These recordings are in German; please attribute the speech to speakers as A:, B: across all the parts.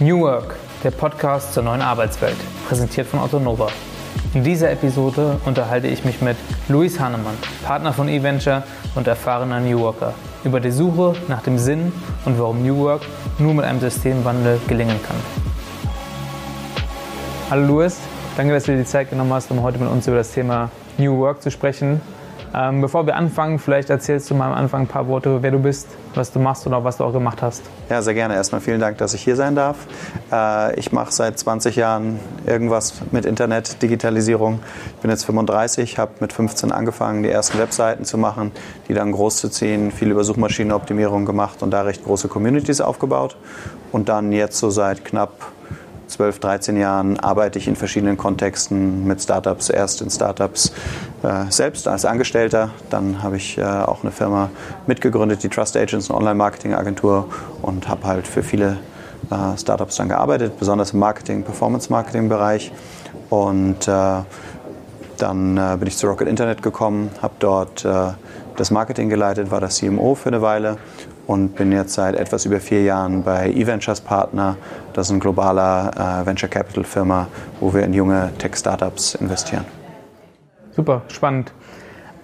A: New Work, der Podcast zur neuen Arbeitswelt, präsentiert von Otto Nova. In dieser Episode unterhalte ich mich mit Luis Hahnemann, Partner von eVenture und erfahrener New Worker, über die Suche nach dem Sinn und warum New Work nur mit einem Systemwandel gelingen kann. Hallo Luis, danke, dass du dir die Zeit genommen hast, um heute mit uns über das Thema New Work zu sprechen. Ähm, bevor wir anfangen, vielleicht erzählst du mal am Anfang ein paar Worte, wer du bist, was du machst oder was du auch gemacht hast.
B: Ja, sehr gerne. Erstmal vielen Dank, dass ich hier sein darf. Äh, ich mache seit 20 Jahren irgendwas mit Internet, Digitalisierung. Ich bin jetzt 35, habe mit 15 angefangen, die ersten Webseiten zu machen, die dann groß zu ziehen, viel über Suchmaschinenoptimierung gemacht und da recht große Communities aufgebaut. Und dann jetzt so seit knapp 12, 13 Jahren arbeite ich in verschiedenen Kontexten mit Startups, erst in Startups selbst als Angestellter, dann habe ich äh, auch eine Firma mitgegründet, die Trust Agents, eine Online-Marketing-Agentur und habe halt für viele äh, Startups dann gearbeitet, besonders im Marketing, Performance-Marketing-Bereich und äh, dann äh, bin ich zu Rocket Internet gekommen, habe dort äh, das Marketing geleitet, war das CMO für eine Weile und bin jetzt seit etwas über vier Jahren bei eVentures Partner. Das ist ein globaler äh, Venture Capital Firma, wo wir in junge Tech-Startups investieren.
A: Super, spannend.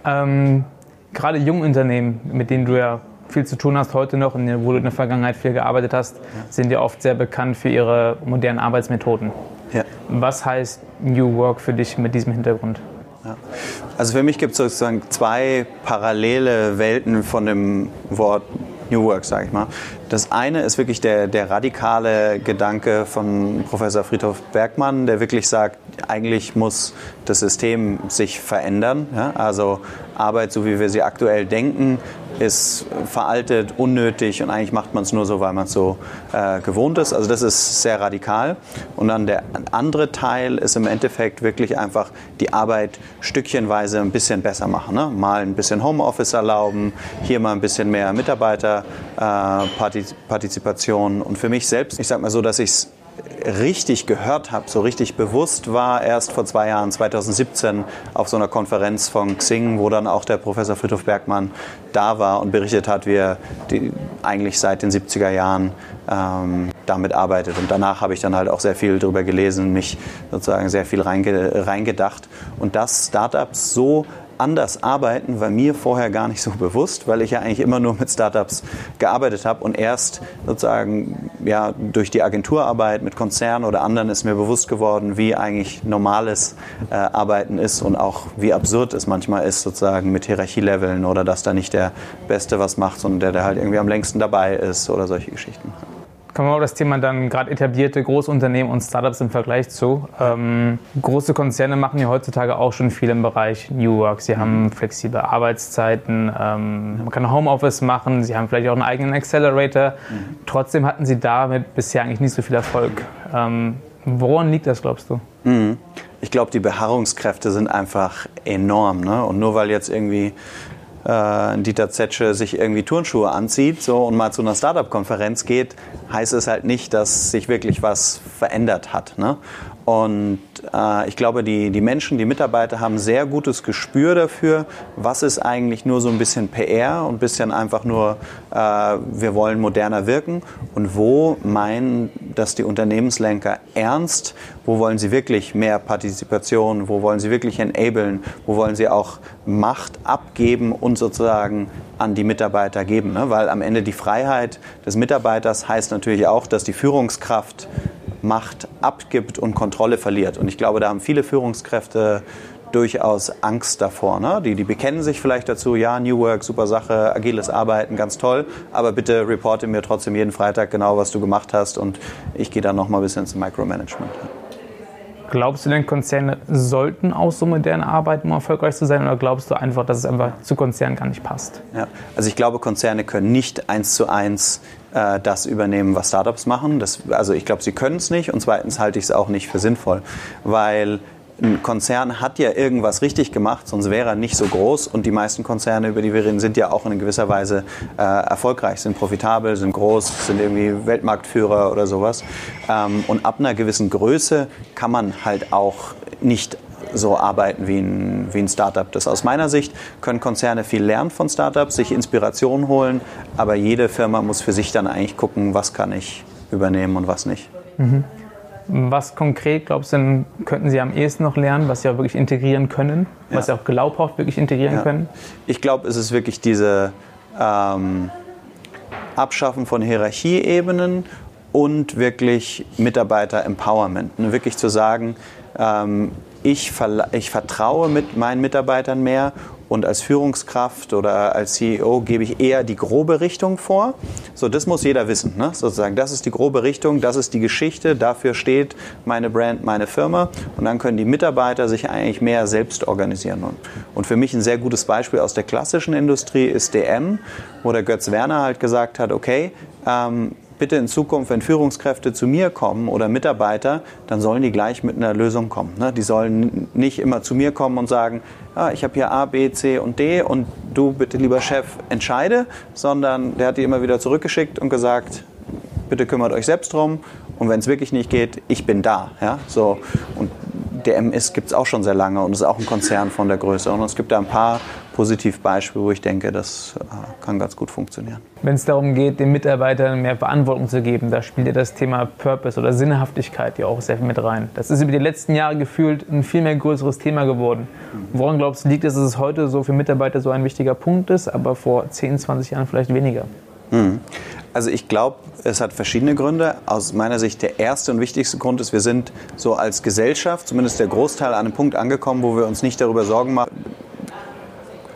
A: Ähm, gerade junge Unternehmen, mit denen du ja viel zu tun hast heute noch und wo du in der Vergangenheit viel gearbeitet hast, ja. sind ja oft sehr bekannt für ihre modernen Arbeitsmethoden. Ja. Was heißt New Work für dich mit diesem Hintergrund?
B: Ja. Also für mich gibt es sozusagen zwei parallele Welten von dem Wort New Work, sage ich mal. Das eine ist wirklich der, der radikale Gedanke von Professor Friedhof Bergmann, der wirklich sagt, eigentlich muss das System sich verändern. Ja? Also Arbeit, so wie wir sie aktuell denken, ist veraltet, unnötig und eigentlich macht man es nur so, weil man es so äh, gewohnt ist. Also das ist sehr radikal. Und dann der andere Teil ist im Endeffekt wirklich einfach die Arbeit stückchenweise ein bisschen besser machen. Ne? Mal ein bisschen Homeoffice erlauben, hier mal ein bisschen mehr Mitarbeiterpartizipation. Äh, und für mich selbst, ich sage mal so, dass ich es richtig gehört habe, so richtig bewusst war, erst vor zwei Jahren, 2017, auf so einer Konferenz von Xing, wo dann auch der Professor Friedhof Bergmann da war und berichtet hat, wie er die, eigentlich seit den 70er Jahren ähm, damit arbeitet. Und danach habe ich dann halt auch sehr viel darüber gelesen, mich sozusagen sehr viel reinge, reingedacht. Und dass Startups so anders arbeiten, war mir vorher gar nicht so bewusst, weil ich ja eigentlich immer nur mit Startups gearbeitet habe und erst sozusagen ja, durch die Agenturarbeit mit Konzernen oder anderen ist mir bewusst geworden, wie eigentlich normales äh, Arbeiten ist und auch wie absurd es manchmal ist, sozusagen mit Hierarchieleveln oder dass da nicht der Beste was macht, sondern der, der halt irgendwie am längsten dabei ist oder solche Geschichten
A: kommen wir auf das Thema dann gerade etablierte Großunternehmen und Startups im Vergleich zu. Ähm, große Konzerne machen ja heutzutage auch schon viel im Bereich New Work. Sie haben flexible Arbeitszeiten, ähm, man kann Homeoffice machen, sie haben vielleicht auch einen eigenen Accelerator. Mhm. Trotzdem hatten sie damit bisher eigentlich nicht so viel Erfolg. Ähm, woran liegt das, glaubst du?
B: Mhm. Ich glaube, die Beharrungskräfte sind einfach enorm. Ne? Und nur weil jetzt irgendwie äh, Dieter Zetsche sich irgendwie Turnschuhe anzieht so, und mal zu einer Startup-Konferenz geht, heißt es halt nicht, dass sich wirklich was verändert hat. Ne? Und äh, ich glaube, die, die Menschen, die Mitarbeiter haben sehr gutes Gespür dafür, was ist eigentlich nur so ein bisschen PR und ein bisschen einfach nur, äh, wir wollen moderner wirken und wo meinen das die Unternehmenslenker ernst, wo wollen sie wirklich mehr Partizipation, wo wollen sie wirklich enablen, wo wollen sie auch Macht abgeben und sozusagen an die Mitarbeiter geben. Ne? Weil am Ende die Freiheit des Mitarbeiters heißt natürlich auch, dass die Führungskraft Macht abgibt und Kontrolle verliert. Und ich glaube, da haben viele Führungskräfte durchaus Angst davor. Ne? Die, die bekennen sich vielleicht dazu, ja, New Work, super Sache, agiles Arbeiten, ganz toll, aber bitte reporte mir trotzdem jeden Freitag genau, was du gemacht hast und ich gehe dann noch mal ein bisschen ins Micromanagement.
A: Glaubst du denn, Konzerne sollten auch so modern arbeiten, um erfolgreich zu sein, oder glaubst du einfach, dass es einfach zu Konzernen gar nicht passt?
B: Ja, also ich glaube, Konzerne können nicht eins zu eins äh, das übernehmen, was Startups machen. Das, also ich glaube, sie können es nicht und zweitens halte ich es auch nicht für sinnvoll, weil ein Konzern hat ja irgendwas richtig gemacht, sonst wäre er nicht so groß. Und die meisten Konzerne, über die wir reden, sind ja auch in gewisser Weise äh, erfolgreich, sind profitabel, sind groß, sind irgendwie Weltmarktführer oder sowas. Ähm, und ab einer gewissen Größe kann man halt auch nicht so arbeiten wie ein, wie ein Startup. Das aus meiner Sicht können Konzerne viel lernen von Startups, sich Inspiration holen, aber jede Firma muss für sich dann eigentlich gucken, was kann ich übernehmen und was nicht.
A: Mhm. Was konkret, glaubst du, könnten Sie am ehesten noch lernen, was Sie auch wirklich integrieren können, ja. was Sie auch glaubhaft wirklich integrieren ja. können?
B: Ich glaube, es ist wirklich diese ähm, Abschaffen von Hierarchieebenen und wirklich Mitarbeiter-Empowerment. Ne? Wirklich zu sagen, ähm, ich, ich vertraue mit meinen Mitarbeitern mehr und als Führungskraft oder als CEO gebe ich eher die grobe Richtung vor. So, das muss jeder wissen. Ne? Sozusagen, das ist die grobe Richtung, das ist die Geschichte, dafür steht meine Brand, meine Firma. Und dann können die Mitarbeiter sich eigentlich mehr selbst organisieren. Und, und für mich ein sehr gutes Beispiel aus der klassischen Industrie ist DM, wo der Götz Werner halt gesagt hat, okay, ähm, bitte in Zukunft, wenn Führungskräfte zu mir kommen oder Mitarbeiter, dann sollen die gleich mit einer Lösung kommen. Ne? Die sollen nicht immer zu mir kommen und sagen, ah, ich habe hier A, B, C und D und du bitte lieber Chef entscheide, sondern der hat die immer wieder zurückgeschickt und gesagt, bitte kümmert euch selbst drum und wenn es wirklich nicht geht, ich bin da. Ja? So, und der MS gibt es auch schon sehr lange und ist auch ein Konzern von der Größe. Und es gibt da ein paar Positivbeispiele, wo ich denke, das äh, kann ganz gut funktionieren.
A: Wenn es darum geht, den Mitarbeitern mehr Verantwortung zu geben, da spielt ja das Thema Purpose oder Sinnhaftigkeit ja auch sehr viel mit rein. Das ist über die letzten Jahre gefühlt ein viel mehr größeres Thema geworden. Woran glaubst du, liegt es, dass es heute so für Mitarbeiter so ein wichtiger Punkt ist, aber vor 10, 20 Jahren vielleicht weniger?
B: Mhm. Also ich glaube, es hat verschiedene Gründe. Aus meiner Sicht der erste und wichtigste Grund ist, wir sind so als Gesellschaft, zumindest der Großteil, an einem Punkt angekommen, wo wir uns nicht darüber Sorgen machen,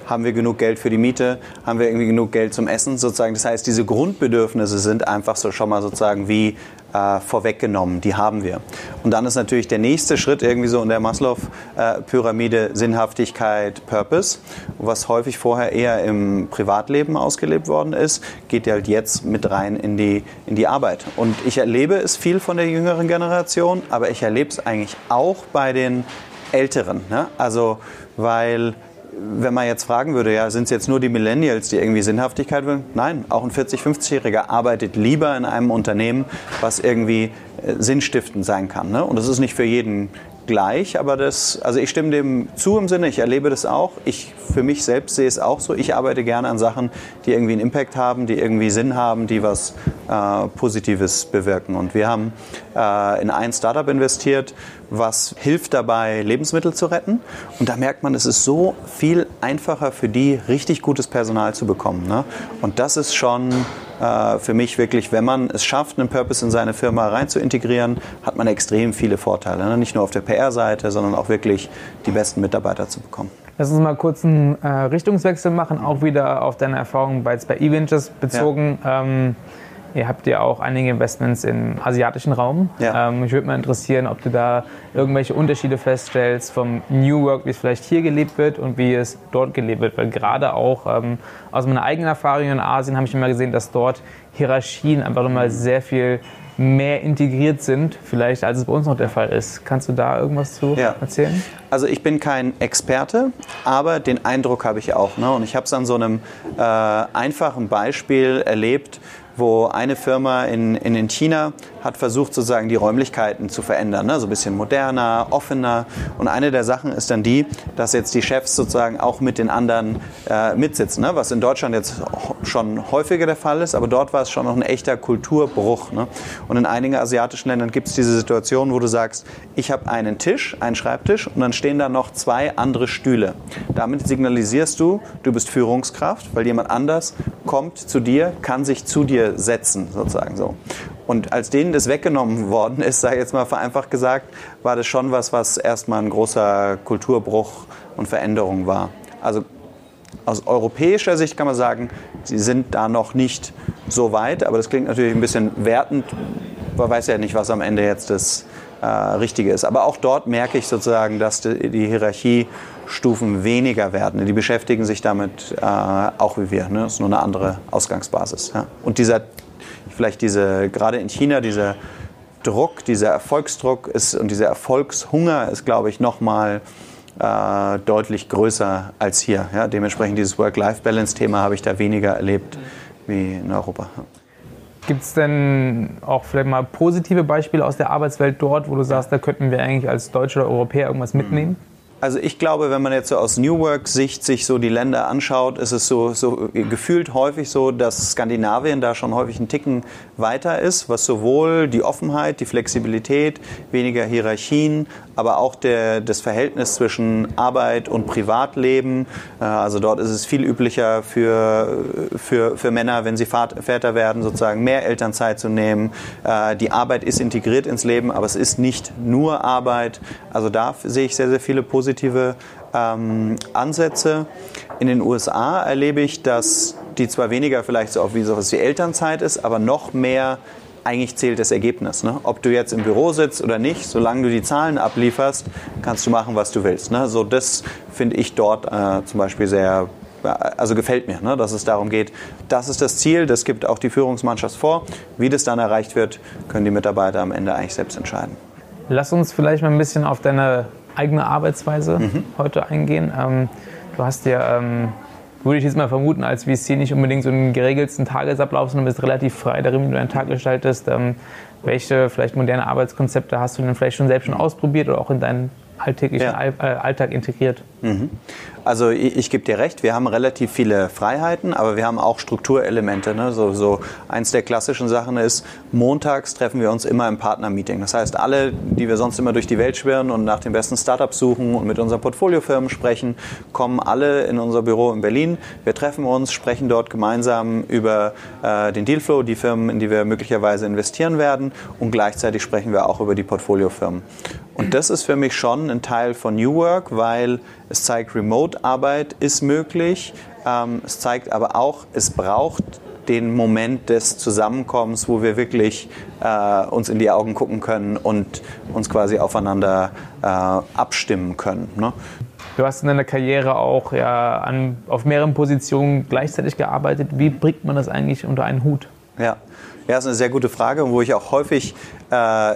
B: haben wir genug Geld für die Miete, haben wir irgendwie genug Geld zum Essen sozusagen. Das heißt, diese Grundbedürfnisse sind einfach so schon mal sozusagen wie äh, vorweggenommen, die haben wir. Und dann ist natürlich der nächste Schritt irgendwie so in der Maslow-Pyramide Sinnhaftigkeit, Purpose, was häufig vorher eher im Privatleben ausgelebt worden ist, geht halt jetzt mit rein in die, in die Arbeit. Und ich erlebe es viel von der jüngeren Generation, aber ich erlebe es eigentlich auch bei den Älteren. Ne? Also, weil wenn man jetzt fragen würde, ja, sind es jetzt nur die Millennials, die irgendwie Sinnhaftigkeit wollen? Nein, auch ein 40-, 50-Jähriger arbeitet lieber in einem Unternehmen, was irgendwie äh, sinnstiftend sein kann. Ne? Und das ist nicht für jeden gleich, aber das, also ich stimme dem zu im Sinne, ich erlebe das auch. Ich für mich selbst sehe es auch so. Ich arbeite gerne an Sachen, die irgendwie einen Impact haben, die irgendwie Sinn haben, die was äh, Positives bewirken. Und wir haben äh, in ein Startup investiert, was hilft dabei, Lebensmittel zu retten. Und da merkt man, es ist so viel einfacher für die, richtig gutes Personal zu bekommen. Ne? Und das ist schon äh, für mich wirklich, wenn man es schafft, einen Purpose in seine Firma rein zu integrieren, hat man extrem viele Vorteile. Ne? Nicht nur auf der PR-Seite, sondern auch wirklich die besten Mitarbeiter zu bekommen.
A: Lass uns mal kurz einen äh, Richtungswechsel machen, auch wieder auf deine Erfahrungen bei, bei E-Ventures bezogen. Ja. Ähm, Ihr habt ja auch einige Investments im asiatischen Raum. Ja. Ähm, mich würde mal interessieren, ob du da irgendwelche Unterschiede feststellst vom New Work, wie es vielleicht hier gelebt wird und wie es dort gelebt wird. Weil gerade auch ähm, aus meiner eigenen Erfahrung in Asien habe ich immer gesehen, dass dort Hierarchien einfach nochmal sehr viel mehr integriert sind, vielleicht als es bei uns noch der Fall ist. Kannst du da irgendwas zu ja. erzählen?
B: Also ich bin kein Experte, aber den Eindruck habe ich auch. Ne? Und ich habe es an so einem äh, einfachen Beispiel erlebt, wo eine Firma in, in China hat versucht, sozusagen die Räumlichkeiten zu verändern, ne? so ein bisschen moderner, offener. Und eine der Sachen ist dann die, dass jetzt die Chefs sozusagen auch mit den anderen äh, mitsitzen, ne? was in Deutschland jetzt schon häufiger der Fall ist, aber dort war es schon noch ein echter Kulturbruch. Ne? Und in einigen asiatischen Ländern gibt es diese Situation, wo du sagst, ich habe einen Tisch, einen Schreibtisch und dann stehen da noch zwei andere Stühle. Damit signalisierst du, du bist Führungskraft, weil jemand anders kommt zu dir, kann sich zu dir setzen, sozusagen so. Und als denen das weggenommen worden ist, sei jetzt mal vereinfacht gesagt, war das schon was, was erstmal ein großer Kulturbruch und Veränderung war. Also aus europäischer Sicht kann man sagen, sie sind da noch nicht so weit, aber das klingt natürlich ein bisschen wertend. Man weiß ja nicht, was am Ende jetzt das äh, Richtige ist. Aber auch dort merke ich sozusagen, dass die, die Hierarchiestufen weniger werden. Die beschäftigen sich damit äh, auch wie wir. Ne? Das ist nur eine andere Ausgangsbasis. Ja? Und dieser vielleicht diese, gerade in China, dieser Druck, dieser Erfolgsdruck ist, und dieser Erfolgshunger ist, glaube ich, nochmal äh, deutlich größer als hier. Ja, dementsprechend dieses Work-Life-Balance-Thema habe ich da weniger erlebt wie in Europa.
A: Gibt es denn auch vielleicht mal positive Beispiele aus der Arbeitswelt dort, wo du sagst, da könnten wir eigentlich als Deutsche oder Europäer irgendwas mitnehmen?
B: Also ich glaube, wenn man jetzt so aus New Work-Sicht sich so die Länder anschaut, ist es so, so gefühlt häufig so, dass Skandinavien da schon häufig einen Ticken weiter ist, was sowohl die Offenheit, die Flexibilität, weniger Hierarchien, aber auch der, das Verhältnis zwischen Arbeit und Privatleben. Äh, also dort ist es viel üblicher für, für, für Männer, wenn sie Väter werden, sozusagen mehr Elternzeit zu nehmen. Äh, die Arbeit ist integriert ins Leben, aber es ist nicht nur Arbeit. Also da sehe ich sehr, sehr viele positive ähm, Ansätze. In den USA erlebe ich, dass die zwar weniger vielleicht so auf wie sowas wie Elternzeit ist, aber noch mehr eigentlich zählt das Ergebnis. Ne? Ob du jetzt im Büro sitzt oder nicht, solange du die Zahlen ablieferst, kannst du machen, was du willst. Ne? So das finde ich dort äh, zum Beispiel sehr also gefällt mir, ne, dass es darum geht, das ist das Ziel, das gibt auch die Führungsmannschaft vor. Wie das dann erreicht wird, können die Mitarbeiter am Ende eigentlich selbst entscheiden.
A: Lass uns vielleicht mal ein bisschen auf deine eigene Arbeitsweise mhm. heute eingehen. Ähm, du hast ja, ähm, würde ich jetzt mal vermuten, als VC nicht unbedingt so einen geregelten Tagesablauf, sondern bist relativ frei darin, wie du deinen Tag gestaltest. Ähm, welche vielleicht moderne Arbeitskonzepte hast du denn vielleicht schon selbst schon ausprobiert oder auch in deinen alltäglichen ja. Äh, Alltag integriert?
B: Mhm. Also ich, ich gebe dir recht, wir haben relativ viele Freiheiten, aber wir haben auch Strukturelemente. Ne? So, so eins der klassischen Sachen ist, montags treffen wir uns immer im Partnermeeting. Das heißt, alle, die wir sonst immer durch die Welt schwirren und nach den besten Startups suchen und mit unseren Portfoliofirmen sprechen, kommen alle in unser Büro in Berlin. Wir treffen uns, sprechen dort gemeinsam über äh, den Dealflow, die Firmen, in die wir möglicherweise investieren werden und gleichzeitig sprechen wir auch über die Portfoliofirmen. Und das ist für mich schon ein Teil von New Work, weil es zeigt, Remote-Arbeit ist möglich. Ähm, es zeigt aber auch, es braucht den Moment des Zusammenkommens, wo wir wirklich äh, uns in die Augen gucken können und uns quasi aufeinander äh, abstimmen können. Ne?
A: Du hast in deiner Karriere auch ja, an, auf mehreren Positionen gleichzeitig gearbeitet. Wie bringt man das eigentlich unter einen Hut?
B: Ja, ja das ist eine sehr gute Frage, wo ich auch häufig äh,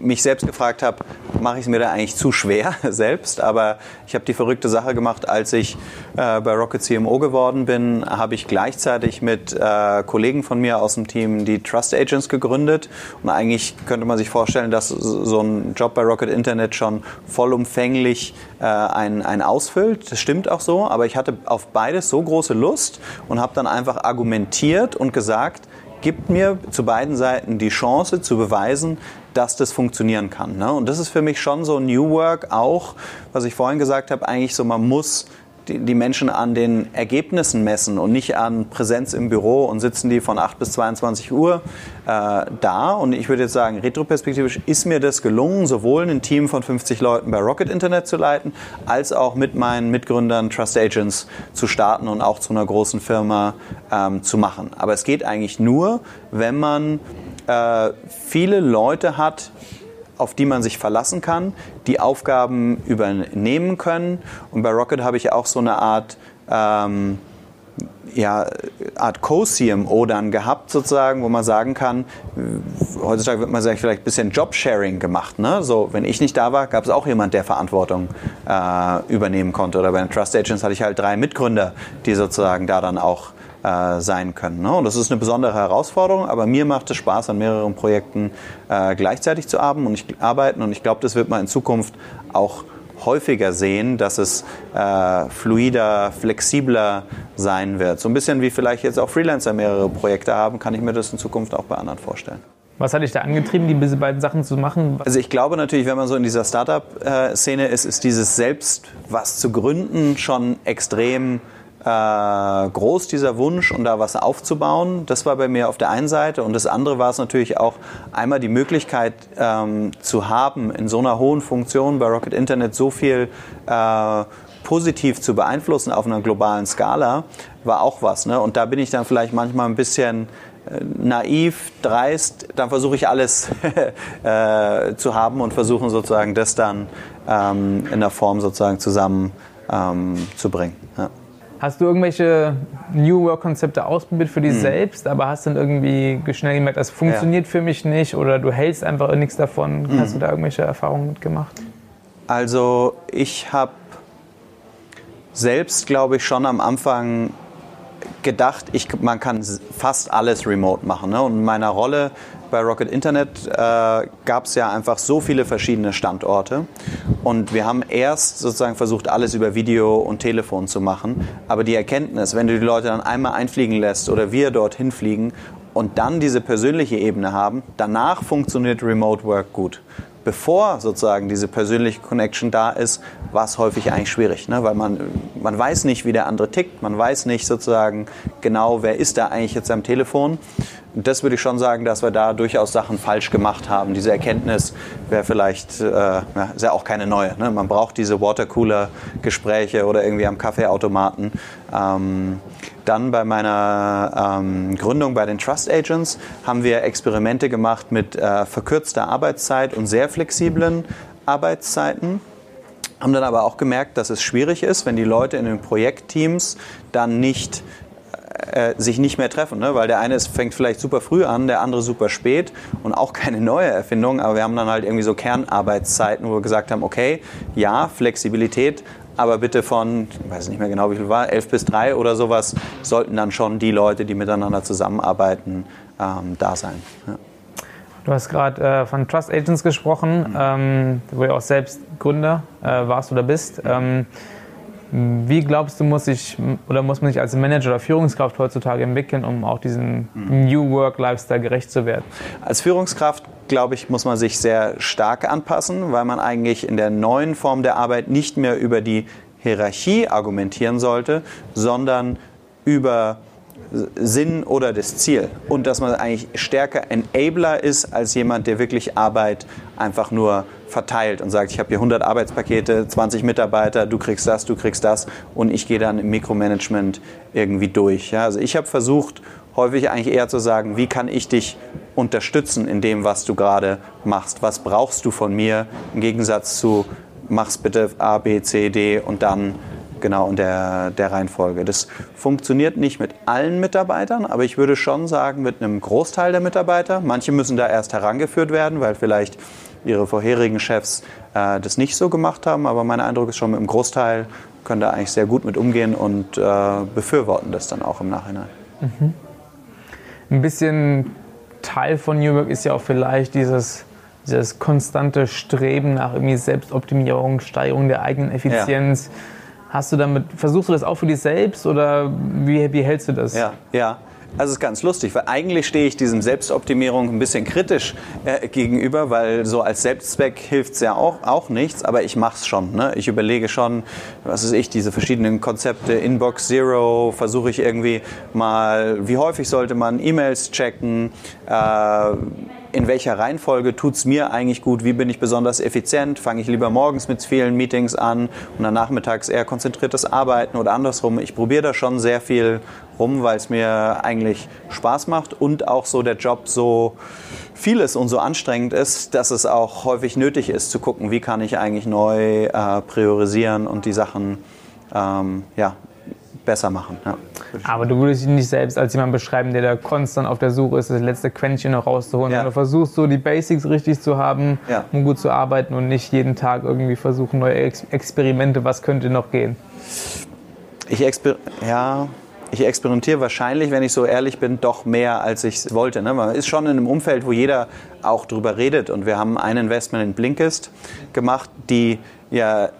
B: mich selbst gefragt habe, mache ich es mir da eigentlich zu schwer selbst? Aber ich habe die verrückte Sache gemacht, als ich äh, bei Rocket CMO geworden bin, habe ich gleichzeitig mit äh, Kollegen von mir aus dem Team die Trust Agents gegründet. Und eigentlich könnte man sich vorstellen, dass so ein Job bei Rocket Internet schon vollumfänglich äh, ein, ein ausfüllt. Das stimmt auch so, aber ich hatte auf beides so große Lust und habe dann einfach argumentiert und gesagt, gibt mir zu beiden Seiten die Chance zu beweisen, dass das funktionieren kann. Ne? Und das ist für mich schon so New Work auch, was ich vorhin gesagt habe, eigentlich so, man muss die, Menschen an den Ergebnissen messen und nicht an Präsenz im Büro und sitzen die von 8 bis 22 Uhr äh, da. Und ich würde jetzt sagen, retroperspektivisch ist mir das gelungen, sowohl ein Team von 50 Leuten bei Rocket Internet zu leiten, als auch mit meinen Mitgründern Trust Agents zu starten und auch zu einer großen Firma ähm, zu machen. Aber es geht eigentlich nur, wenn man äh, viele Leute hat, auf die man sich verlassen kann, die Aufgaben übernehmen können. Und bei Rocket habe ich auch so eine Art, ähm, ja, Art Co-CMO dann gehabt, sozusagen, wo man sagen kann, heutzutage wird man sagen, vielleicht ein bisschen Jobsharing gemacht. Ne? So, wenn ich nicht da war, gab es auch jemand, der Verantwortung äh, übernehmen konnte. Oder bei den Trust Agents hatte ich halt drei Mitgründer, die sozusagen da dann auch äh, sein können. Ne? Und das ist eine besondere Herausforderung, aber mir macht es Spaß, an mehreren Projekten äh, gleichzeitig zu arbeiten und ich, arbeiten und ich glaube, das wird man in Zukunft auch häufiger sehen, dass es äh, fluider, flexibler sein wird. So ein bisschen wie vielleicht jetzt auch Freelancer mehrere Projekte haben, kann ich mir das in Zukunft auch bei anderen vorstellen.
A: Was hat dich da angetrieben, diese beiden Sachen zu machen?
B: Also ich glaube natürlich, wenn man so in dieser Startup-Szene ist, ist dieses selbst was zu gründen schon extrem äh, groß, dieser Wunsch, um da was aufzubauen. Das war bei mir auf der einen Seite. Und das andere war es natürlich auch, einmal die Möglichkeit ähm, zu haben, in so einer hohen Funktion bei Rocket Internet so viel äh, positiv zu beeinflussen auf einer globalen Skala, war auch was. Ne? Und da bin ich dann vielleicht manchmal ein bisschen äh, naiv, dreist, dann versuche ich alles äh, zu haben und versuchen sozusagen das dann ähm, in der Form sozusagen zusammen ähm, zu bringen.
A: Hast du irgendwelche New Work-Konzepte ausprobiert für dich hm. selbst, aber hast dann irgendwie schnell gemerkt, das funktioniert ja. für mich nicht oder du hältst einfach nichts davon? Hm. Hast du da irgendwelche Erfahrungen mitgemacht?
B: Also ich habe selbst, glaube ich, schon am Anfang gedacht, ich, man kann fast alles remote machen. Ne? Und in meiner Rolle bei Rocket Internet äh, gab es ja einfach so viele verschiedene Standorte. Und wir haben erst sozusagen versucht, alles über Video und Telefon zu machen. Aber die Erkenntnis, wenn du die Leute dann einmal einfliegen lässt oder wir dorthin fliegen und dann diese persönliche Ebene haben, danach funktioniert Remote Work gut bevor sozusagen diese persönliche Connection da ist, war es häufig eigentlich schwierig, ne? weil man, man weiß nicht, wie der andere tickt, man weiß nicht sozusagen genau, wer ist da eigentlich jetzt am Telefon. Und das würde ich schon sagen, dass wir da durchaus Sachen falsch gemacht haben. Diese Erkenntnis wäre vielleicht, äh, ja, ist ja auch keine neue. Ne? Man braucht diese Watercooler-Gespräche oder irgendwie am Kaffeeautomaten. Ähm, dann bei meiner ähm, Gründung bei den Trust Agents haben wir Experimente gemacht mit äh, verkürzter Arbeitszeit und sehr flexiblen Arbeitszeiten haben dann aber auch gemerkt, dass es schwierig ist, wenn die Leute in den Projektteams dann nicht äh, sich nicht mehr treffen, ne? weil der eine ist, fängt vielleicht super früh an, der andere super spät und auch keine neue Erfindung, aber wir haben dann halt irgendwie so Kernarbeitszeiten, wo wir gesagt haben, okay, ja, Flexibilität, aber bitte von, ich weiß nicht mehr genau, wie viel war, 11 bis 3 oder sowas, sollten dann schon die Leute, die miteinander zusammenarbeiten, ähm, da sein. Ja.
A: Du hast gerade äh, von Trust Agents gesprochen, mhm. ähm, wo du auch selbst Gründer äh, warst oder bist. Ähm, wie glaubst du, muss ich oder muss man sich als Manager oder Führungskraft heutzutage entwickeln, um auch diesem mhm. New Work Lifestyle gerecht zu werden?
B: Als Führungskraft, glaube ich, muss man sich sehr stark anpassen, weil man eigentlich in der neuen Form der Arbeit nicht mehr über die Hierarchie argumentieren sollte, sondern über Sinn oder das Ziel. Und dass man eigentlich stärker Enabler ist als jemand, der wirklich Arbeit einfach nur verteilt und sagt, ich habe hier 100 Arbeitspakete, 20 Mitarbeiter, du kriegst das, du kriegst das und ich gehe dann im Mikromanagement irgendwie durch. Ja, also ich habe versucht, häufig eigentlich eher zu sagen, wie kann ich dich unterstützen in dem, was du gerade machst? Was brauchst du von mir im Gegensatz zu, mach's bitte A, B, C, D und dann genau in der, der Reihenfolge. Das funktioniert nicht mit allen Mitarbeitern, aber ich würde schon sagen, mit einem Großteil der Mitarbeiter. Manche müssen da erst herangeführt werden, weil vielleicht ihre vorherigen Chefs äh, das nicht so gemacht haben. Aber mein Eindruck ist schon, mit einem Großteil können da eigentlich sehr gut mit umgehen und äh, befürworten das dann auch im Nachhinein. Mhm.
A: Ein bisschen Teil von New Work ist ja auch vielleicht dieses, dieses konstante Streben nach irgendwie Selbstoptimierung, Steigerung der eigenen Effizienz. Ja. Hast du damit, versuchst du das auch für dich selbst oder wie, wie hältst du das?
B: Ja, ja. Also es ist ganz lustig, weil eigentlich stehe ich diesem Selbstoptimierung ein bisschen kritisch äh, gegenüber, weil so als Selbstzweck hilft es ja auch, auch nichts, aber ich mache es schon. Ne? Ich überlege schon, was ist ich, diese verschiedenen Konzepte, Inbox Zero, versuche ich irgendwie mal, wie häufig sollte man E-Mails checken, äh, in welcher Reihenfolge tut es mir eigentlich gut, wie bin ich besonders effizient, fange ich lieber morgens mit vielen Meetings an und dann nachmittags eher konzentriertes Arbeiten oder andersrum. Ich probiere da schon sehr viel rum, weil es mir eigentlich Spaß macht und auch so der Job so viel ist und so anstrengend ist, dass es auch häufig nötig ist zu gucken, wie kann ich eigentlich neu äh, priorisieren und die Sachen ähm, ja, besser machen. Ja.
A: Aber du würdest dich nicht selbst als jemand beschreiben, der da konstant auf der Suche ist, das letzte Quäntchen noch rauszuholen. Ja. Du versuchst so die Basics richtig zu haben, ja. um gut zu arbeiten und nicht jeden Tag irgendwie versuchen, neue Ex Experimente, was könnte noch gehen.
B: Ich, exper ja, ich experimentiere wahrscheinlich, wenn ich so ehrlich bin, doch mehr, als ich wollte. Ne? Man ist schon in einem Umfeld, wo jeder auch drüber redet. Und wir haben ein Investment in Blinkist gemacht, die ja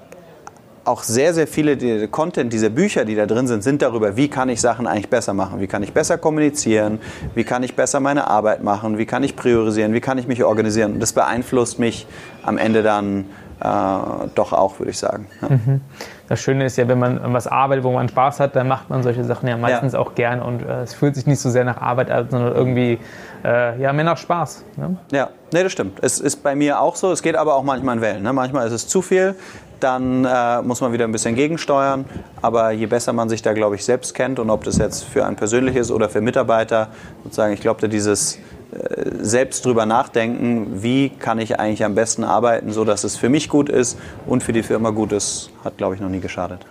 B: auch sehr, sehr viele die Content, diese Bücher, die da drin sind, sind darüber, wie kann ich Sachen eigentlich besser machen, wie kann ich besser kommunizieren, wie kann ich besser meine Arbeit machen, wie kann ich priorisieren, wie kann ich mich organisieren. Und das beeinflusst mich am Ende dann äh, doch auch, würde ich sagen. Ja. Mhm.
A: Das Schöne ist ja, wenn man was arbeitet, wo man Spaß hat, dann macht man solche Sachen ja meistens ja. auch gern und äh, es fühlt sich nicht so sehr nach Arbeit an, sondern irgendwie äh, ja, mehr nach Spaß.
B: Ne? Ja, nee, das stimmt. Es ist bei mir auch so, es geht aber auch manchmal in Wellen. Ne? Manchmal ist es zu viel, dann äh, muss man wieder ein bisschen gegensteuern. Aber je besser man sich da, glaube ich, selbst kennt und ob das jetzt für ein persönliches oder für Mitarbeiter, sozusagen, ich glaube, dieses äh, selbst drüber nachdenken, wie kann ich eigentlich am besten arbeiten, so dass es für mich gut ist und für die Firma gut ist, hat, glaube ich, noch nie geschadet.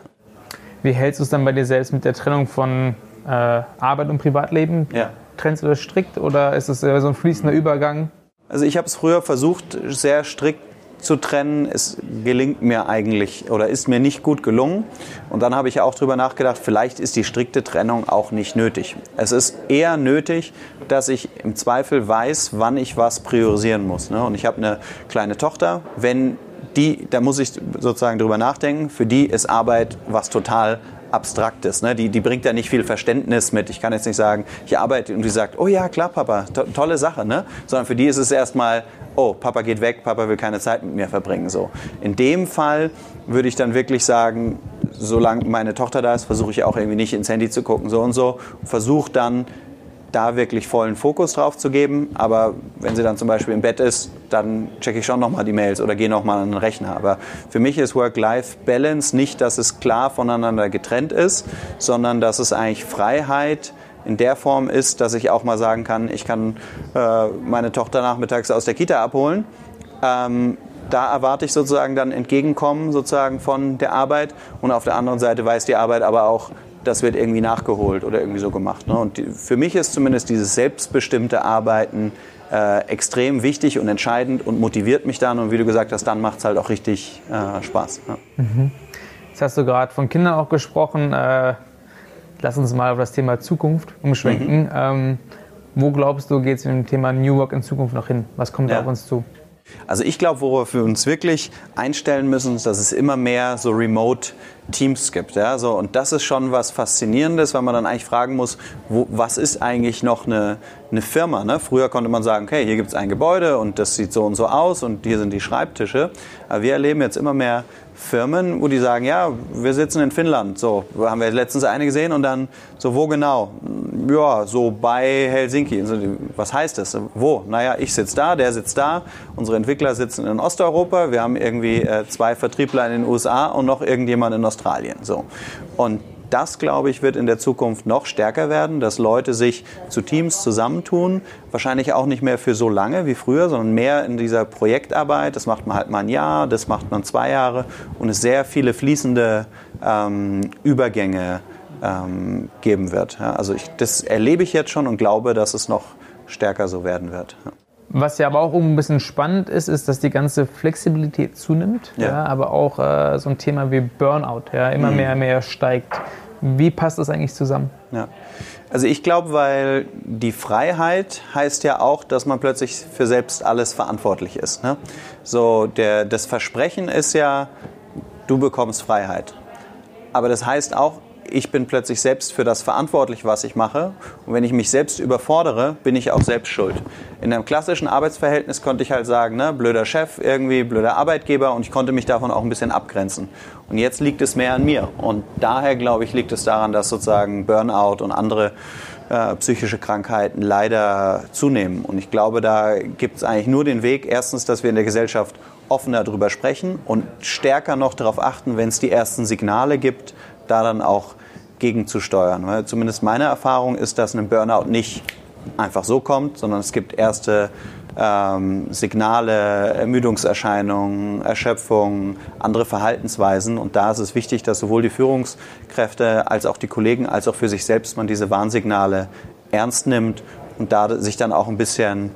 A: Wie hältst du es dann bei dir selbst mit der Trennung von äh, Arbeit und Privatleben? Ja. Trennst du das strikt oder ist es so ein fließender Übergang?
B: Also ich habe es früher versucht, sehr strikt zu trennen, es gelingt mir eigentlich oder ist mir nicht gut gelungen. Und dann habe ich auch darüber nachgedacht, vielleicht ist die strikte Trennung auch nicht nötig. Es ist eher nötig, dass ich im Zweifel weiß, wann ich was priorisieren muss. Ne? Und ich habe eine kleine Tochter. Wenn die, da muss ich sozusagen drüber nachdenken, für die ist Arbeit was total Abstraktes. Ne? Die, die bringt ja nicht viel Verständnis mit. Ich kann jetzt nicht sagen, ich arbeite und die sagt, oh ja, klar, Papa, to tolle Sache. Ne? Sondern für die ist es erstmal, oh, Papa geht weg, Papa will keine Zeit mit mir verbringen. So. In dem Fall würde ich dann wirklich sagen, solange meine Tochter da ist, versuche ich auch irgendwie nicht ins Handy zu gucken, so und so. Versuche dann da wirklich vollen Fokus drauf zu geben. Aber wenn sie dann zum Beispiel im Bett ist, dann checke ich schon nochmal die Mails oder gehe nochmal an den Rechner. Aber für mich ist Work-Life-Balance nicht, dass es klar voneinander getrennt ist, sondern dass es eigentlich Freiheit in der Form ist, dass ich auch mal sagen kann, ich kann äh, meine Tochter nachmittags aus der Kita abholen. Ähm, da erwarte ich sozusagen dann Entgegenkommen sozusagen von der Arbeit und auf der anderen Seite weiß die Arbeit aber auch, das wird irgendwie nachgeholt oder irgendwie so gemacht. Ne? Und die, für mich ist zumindest dieses selbstbestimmte Arbeiten äh, extrem wichtig und entscheidend und motiviert mich dann. Und wie du gesagt hast, dann macht es halt auch richtig äh, Spaß. Ja.
A: Mhm. Jetzt hast du gerade von Kindern auch gesprochen. Äh, lass uns mal auf das Thema Zukunft umschwenken. Mhm. Ähm, wo glaubst du, geht es mit dem Thema New Work in Zukunft noch hin? Was kommt ja. da auf uns zu?
B: Also ich glaube, worauf wir uns wirklich einstellen müssen, ist, dass es immer mehr so Remote Teams gibt. Ja? So, und das ist schon was Faszinierendes, weil man dann eigentlich fragen muss, wo, was ist eigentlich noch eine, eine Firma? Ne? Früher konnte man sagen, okay, hier gibt es ein Gebäude und das sieht so und so aus und hier sind die Schreibtische. Aber wir erleben jetzt immer mehr Firmen, wo die sagen, ja, wir sitzen in Finnland. So, haben wir letztens eine gesehen und dann so, wo genau? Ja, so bei Helsinki. Was heißt das? Wo? Naja, ich sitze da, der sitzt da. Unsere Entwickler sitzen in Osteuropa. Wir haben irgendwie äh, zwei Vertriebler in den USA und noch irgendjemand in Australien. So. Und das, glaube ich, wird in der Zukunft noch stärker werden, dass Leute sich zu Teams zusammentun. Wahrscheinlich auch nicht mehr für so lange wie früher, sondern mehr in dieser Projektarbeit. Das macht man halt mal ein Jahr, das macht man zwei Jahre und es sehr viele fließende ähm, Übergänge ähm, geben wird. Ja, also ich, das erlebe ich jetzt schon und glaube, dass es noch stärker so werden wird. Ja.
A: Was ja aber auch ein bisschen spannend ist, ist, dass die ganze Flexibilität zunimmt, ja. ja aber auch äh, so ein Thema wie Burnout ja, immer mhm. mehr mehr steigt. Wie passt das eigentlich zusammen?
B: Ja. Also ich glaube, weil die Freiheit heißt ja auch, dass man plötzlich für selbst alles verantwortlich ist. Ne? So der, das Versprechen ist ja, du bekommst Freiheit. Aber das heißt auch, ich bin plötzlich selbst für das verantwortlich, was ich mache. Und wenn ich mich selbst überfordere, bin ich auch selbst schuld. In einem klassischen Arbeitsverhältnis konnte ich halt sagen, ne, blöder Chef, irgendwie blöder Arbeitgeber und ich konnte mich davon auch ein bisschen abgrenzen. Und jetzt liegt es mehr an mir. Und daher, glaube ich, liegt es daran, dass sozusagen Burnout und andere äh, psychische Krankheiten leider zunehmen. Und ich glaube, da gibt es eigentlich nur den Weg, erstens, dass wir in der Gesellschaft offener darüber sprechen und stärker noch darauf achten, wenn es die ersten Signale gibt, da dann auch gegenzusteuern. Weil zumindest meine Erfahrung ist, dass ein Burnout nicht einfach so kommt, sondern es gibt erste ähm, Signale, Ermüdungserscheinungen, Erschöpfung, andere Verhaltensweisen. Und da ist es wichtig, dass sowohl die Führungskräfte als auch die Kollegen als auch für sich selbst man diese Warnsignale ernst nimmt und da sich dann auch ein bisschen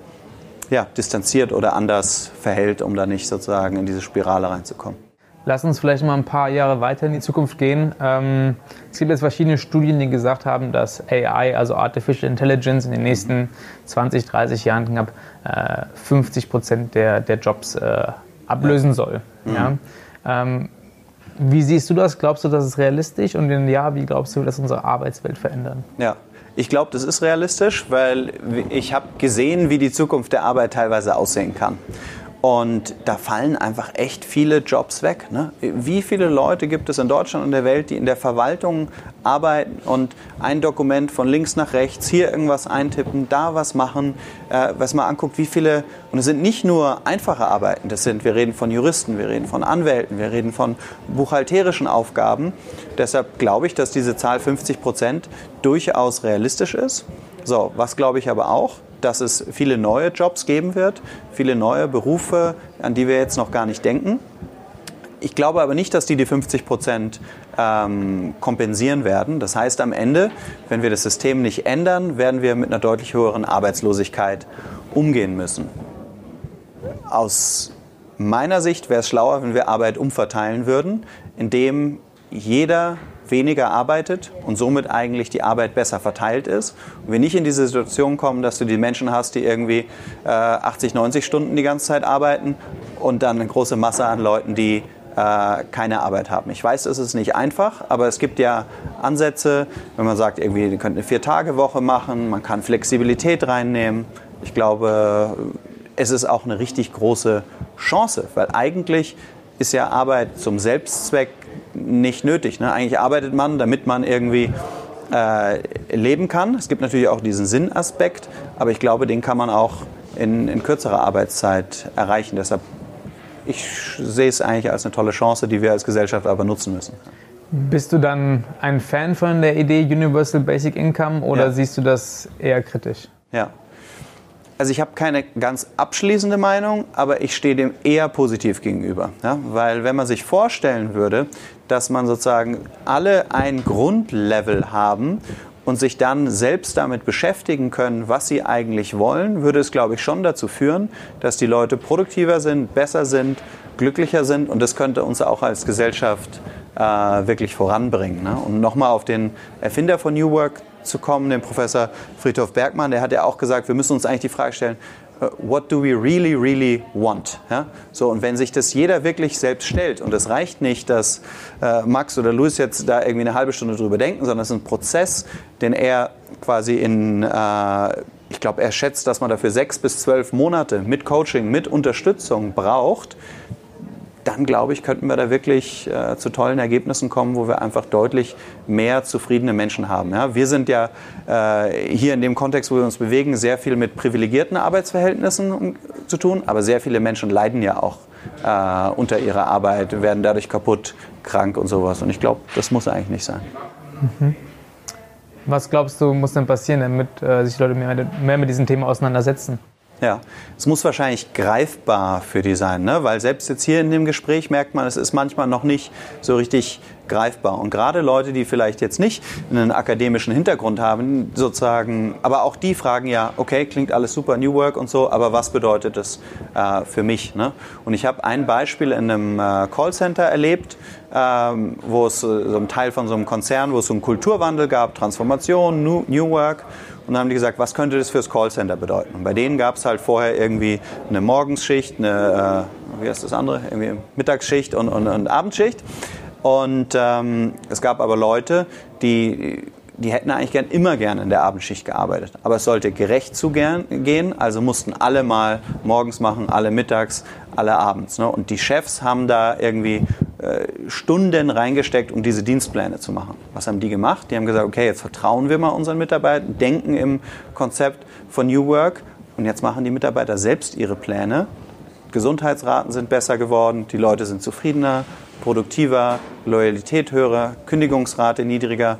B: ja, distanziert oder anders verhält, um da nicht sozusagen in diese Spirale reinzukommen.
A: Lass uns vielleicht mal ein paar Jahre weiter in die Zukunft gehen. Ähm, es gibt jetzt verschiedene Studien, die gesagt haben, dass AI, also Artificial Intelligence, in den nächsten 20, 30 Jahren knapp äh, 50 Prozent der, der Jobs äh, ablösen soll. Mhm. Ja? Ähm, wie siehst du das? Glaubst du, das ist realistisch? Und wenn ja, wie glaubst du, dass unsere Arbeitswelt verändern?
B: Ja, ich glaube, das ist realistisch, weil ich habe gesehen, wie die Zukunft der Arbeit teilweise aussehen kann. Und da fallen einfach echt viele Jobs weg. Ne? Wie viele Leute gibt es in Deutschland und der Welt, die in der Verwaltung arbeiten und ein Dokument von links nach rechts, hier irgendwas eintippen, da was machen, äh, was man anguckt, wie viele, und es sind nicht nur einfache Arbeiten, das sind, wir reden von Juristen, wir reden von Anwälten, wir reden von buchhalterischen Aufgaben. Deshalb glaube ich, dass diese Zahl 50 Prozent durchaus realistisch ist. So, was glaube ich aber auch? Dass es viele neue Jobs geben wird, viele neue Berufe, an die wir jetzt noch gar nicht denken. Ich glaube aber nicht, dass die die 50 Prozent ähm, kompensieren werden. Das heißt, am Ende, wenn wir das System nicht ändern, werden wir mit einer deutlich höheren Arbeitslosigkeit umgehen müssen. Aus meiner Sicht wäre es schlauer, wenn wir Arbeit umverteilen würden, indem jeder weniger arbeitet und somit eigentlich die Arbeit besser verteilt ist. Und wir nicht in diese Situation kommen, dass du die Menschen hast, die irgendwie äh, 80, 90 Stunden die ganze Zeit arbeiten und dann eine große Masse an Leuten, die äh, keine Arbeit haben. Ich weiß, es ist nicht einfach, aber es gibt ja Ansätze, wenn man sagt, irgendwie, ihr könnt eine Vier-Tage-Woche machen, man kann Flexibilität reinnehmen. Ich glaube, es ist auch eine richtig große Chance, weil eigentlich ist ja Arbeit zum Selbstzweck nicht nötig. Ne? Eigentlich arbeitet man, damit man irgendwie äh, leben kann. Es gibt natürlich auch diesen Sinnaspekt, aber ich glaube, den kann man auch in, in kürzerer Arbeitszeit erreichen. Deshalb ich sehe es eigentlich als eine tolle Chance, die wir als Gesellschaft aber nutzen müssen.
A: Bist du dann ein Fan von der Idee Universal Basic Income oder ja. siehst du das eher kritisch?
B: Ja. Also ich habe keine ganz abschließende Meinung, aber ich stehe dem eher positiv gegenüber. Ja? Weil wenn man sich vorstellen würde, dass man sozusagen alle ein Grundlevel haben und sich dann selbst damit beschäftigen können, was sie eigentlich wollen, würde es, glaube ich, schon dazu führen, dass die Leute produktiver sind, besser sind, glücklicher sind und das könnte uns auch als Gesellschaft äh, wirklich voranbringen. Ne? Und nochmal auf den Erfinder von New Work zu kommen, den Professor Friedhof Bergmann, der hat ja auch gesagt, wir müssen uns eigentlich die Frage stellen, äh, what do we really, really want? Ja? So, und wenn sich das jeder wirklich selbst stellt, und es reicht nicht, dass äh, Max oder Luis jetzt da irgendwie eine halbe Stunde drüber denken, sondern es ist ein Prozess, den er quasi in, äh, ich glaube, er schätzt, dass man dafür sechs bis zwölf Monate mit Coaching, mit Unterstützung braucht, dann glaube ich, könnten wir da wirklich äh, zu tollen Ergebnissen kommen, wo wir einfach deutlich mehr zufriedene Menschen haben. Ja? Wir sind ja äh, hier in dem Kontext, wo wir uns bewegen, sehr viel mit privilegierten Arbeitsverhältnissen zu tun, aber sehr viele Menschen leiden ja auch äh, unter ihrer Arbeit, werden dadurch kaputt, krank und sowas. Und ich glaube, das muss eigentlich nicht sein. Mhm.
A: Was glaubst du, muss denn passieren, damit äh, sich Leute mehr, mehr mit diesem Thema auseinandersetzen?
B: Ja, es muss wahrscheinlich greifbar für die sein, ne? weil selbst jetzt hier in dem Gespräch merkt man, es ist manchmal noch nicht so richtig greifbar. Und gerade Leute, die vielleicht jetzt nicht einen akademischen Hintergrund haben, sozusagen, aber auch die fragen ja, okay, klingt alles super, New Work und so, aber was bedeutet das äh, für mich? Ne? Und ich habe ein Beispiel in einem äh, Callcenter erlebt, ähm, wo es äh, so ein Teil von so einem Konzern, wo es so einen Kulturwandel gab, Transformation, New, New Work. Und dann haben die gesagt, was könnte das fürs Callcenter bedeuten? Und bei denen gab es halt vorher irgendwie eine Morgensschicht, eine, äh, wie heißt das andere? Irgendwie Mittagsschicht und, und, und Abendschicht. Und ähm, es gab aber Leute, die, die hätten eigentlich gern, immer gern in der Abendschicht gearbeitet. Aber es sollte gerecht zugehen, also mussten alle mal morgens machen, alle mittags, alle abends. Ne? Und die Chefs haben da irgendwie äh, Stunden reingesteckt, um diese Dienstpläne zu machen. Was haben die gemacht? Die haben gesagt, okay, jetzt vertrauen wir mal unseren Mitarbeitern, denken im Konzept von New Work und jetzt machen die Mitarbeiter selbst ihre Pläne. Gesundheitsraten sind besser geworden, die Leute sind zufriedener, produktiver, Loyalität höher, Kündigungsrate niedriger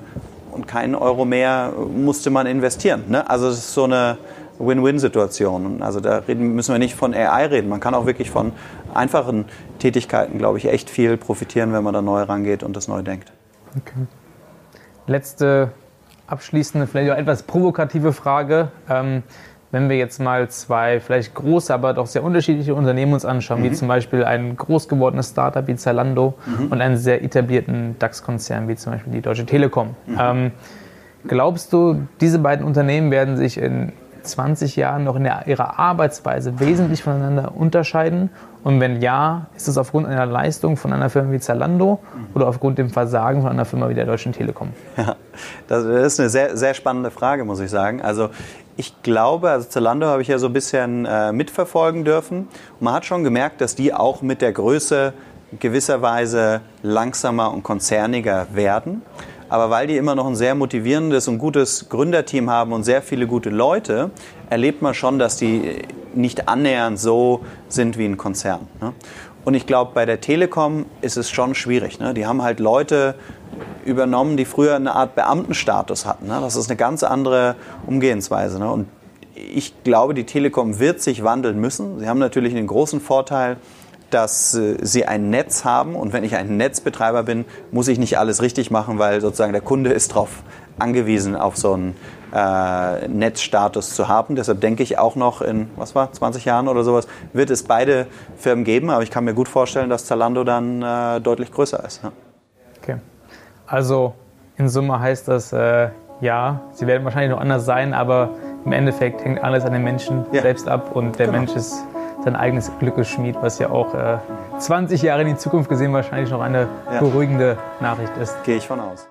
B: und keinen Euro mehr musste man investieren. Ne? Also es ist so eine Win-Win-Situation. Also da reden, müssen wir nicht von AI reden. Man kann auch wirklich von einfachen Tätigkeiten, glaube ich, echt viel profitieren, wenn man da neu rangeht und das neu denkt. Okay.
A: Letzte abschließende, vielleicht auch etwas provokative Frage. Ähm, wenn wir jetzt mal zwei vielleicht große, aber doch sehr unterschiedliche Unternehmen uns anschauen, mhm. wie zum Beispiel ein groß gewordenes Startup wie Zalando mhm. und einen sehr etablierten DAX-Konzern wie zum Beispiel die Deutsche Telekom. Mhm. Ähm, glaubst du, diese beiden Unternehmen werden sich in 20 Jahren noch in der, ihrer Arbeitsweise wesentlich voneinander unterscheiden? Und wenn ja, ist es aufgrund einer Leistung von einer Firma wie Zalando oder aufgrund dem Versagen von einer Firma wie der Deutschen Telekom?
B: Ja, das ist eine sehr, sehr spannende Frage, muss ich sagen. Also ich glaube, also Zalando habe ich ja so ein bisschen äh, mitverfolgen dürfen. Und man hat schon gemerkt, dass die auch mit der Größe gewisserweise langsamer und konzerniger werden. Aber weil die immer noch ein sehr motivierendes und gutes Gründerteam haben und sehr viele gute Leute, erlebt man schon, dass die nicht annähernd so sind wie ein Konzern. Ne? Und ich glaube, bei der Telekom ist es schon schwierig. Ne? Die haben halt Leute übernommen, die früher eine Art Beamtenstatus hatten. Ne? Das ist eine ganz andere Umgehensweise. Und ich glaube, die Telekom wird sich wandeln müssen. Sie haben natürlich einen großen Vorteil, dass äh, sie ein Netz haben und wenn ich ein Netzbetreiber bin, muss ich nicht alles richtig machen, weil sozusagen der Kunde ist darauf angewiesen auf so einen äh, Netzstatus zu haben. Deshalb denke ich auch noch in, was war, 20 Jahren oder sowas, wird es beide Firmen geben. Aber ich kann mir gut vorstellen, dass Zalando dann äh, deutlich größer ist. Ja.
A: Okay. Also in Summe heißt das, äh, ja, sie werden wahrscheinlich noch anders sein, aber im Endeffekt hängt alles an den Menschen ja. selbst ab und der genau. Mensch ist sein eigenes Glückesschmied, was ja auch äh, 20 Jahre in die Zukunft gesehen wahrscheinlich noch eine ja. beruhigende Nachricht ist.
B: Gehe ich von aus.